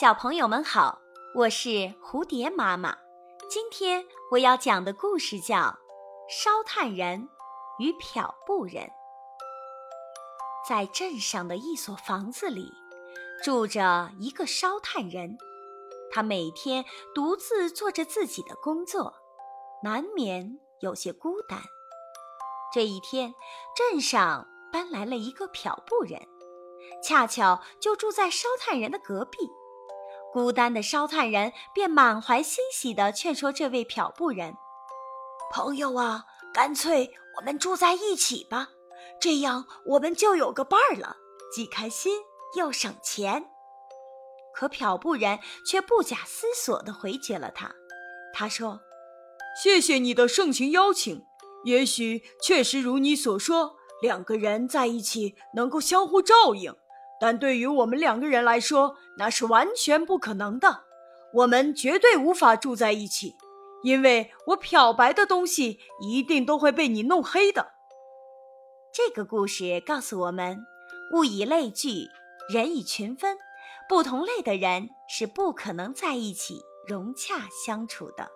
小朋友们好，我是蝴蝶妈妈。今天我要讲的故事叫《烧炭人与漂布人》。在镇上的一所房子里，住着一个烧炭人，他每天独自做着自己的工作，难免有些孤单。这一天，镇上搬来了一个漂布人，恰巧就住在烧炭人的隔壁。孤单的烧炭人便满怀欣喜地劝说这位漂布人：“朋友啊，干脆我们住在一起吧，这样我们就有个伴儿了，既开心又省钱。”可漂布人却不假思索地回绝了他。他说：“谢谢你的盛情邀请，也许确实如你所说，两个人在一起能够相互照应。”但对于我们两个人来说，那是完全不可能的。我们绝对无法住在一起，因为我漂白的东西一定都会被你弄黑的。这个故事告诉我们：物以类聚，人以群分，不同类的人是不可能在一起融洽相处的。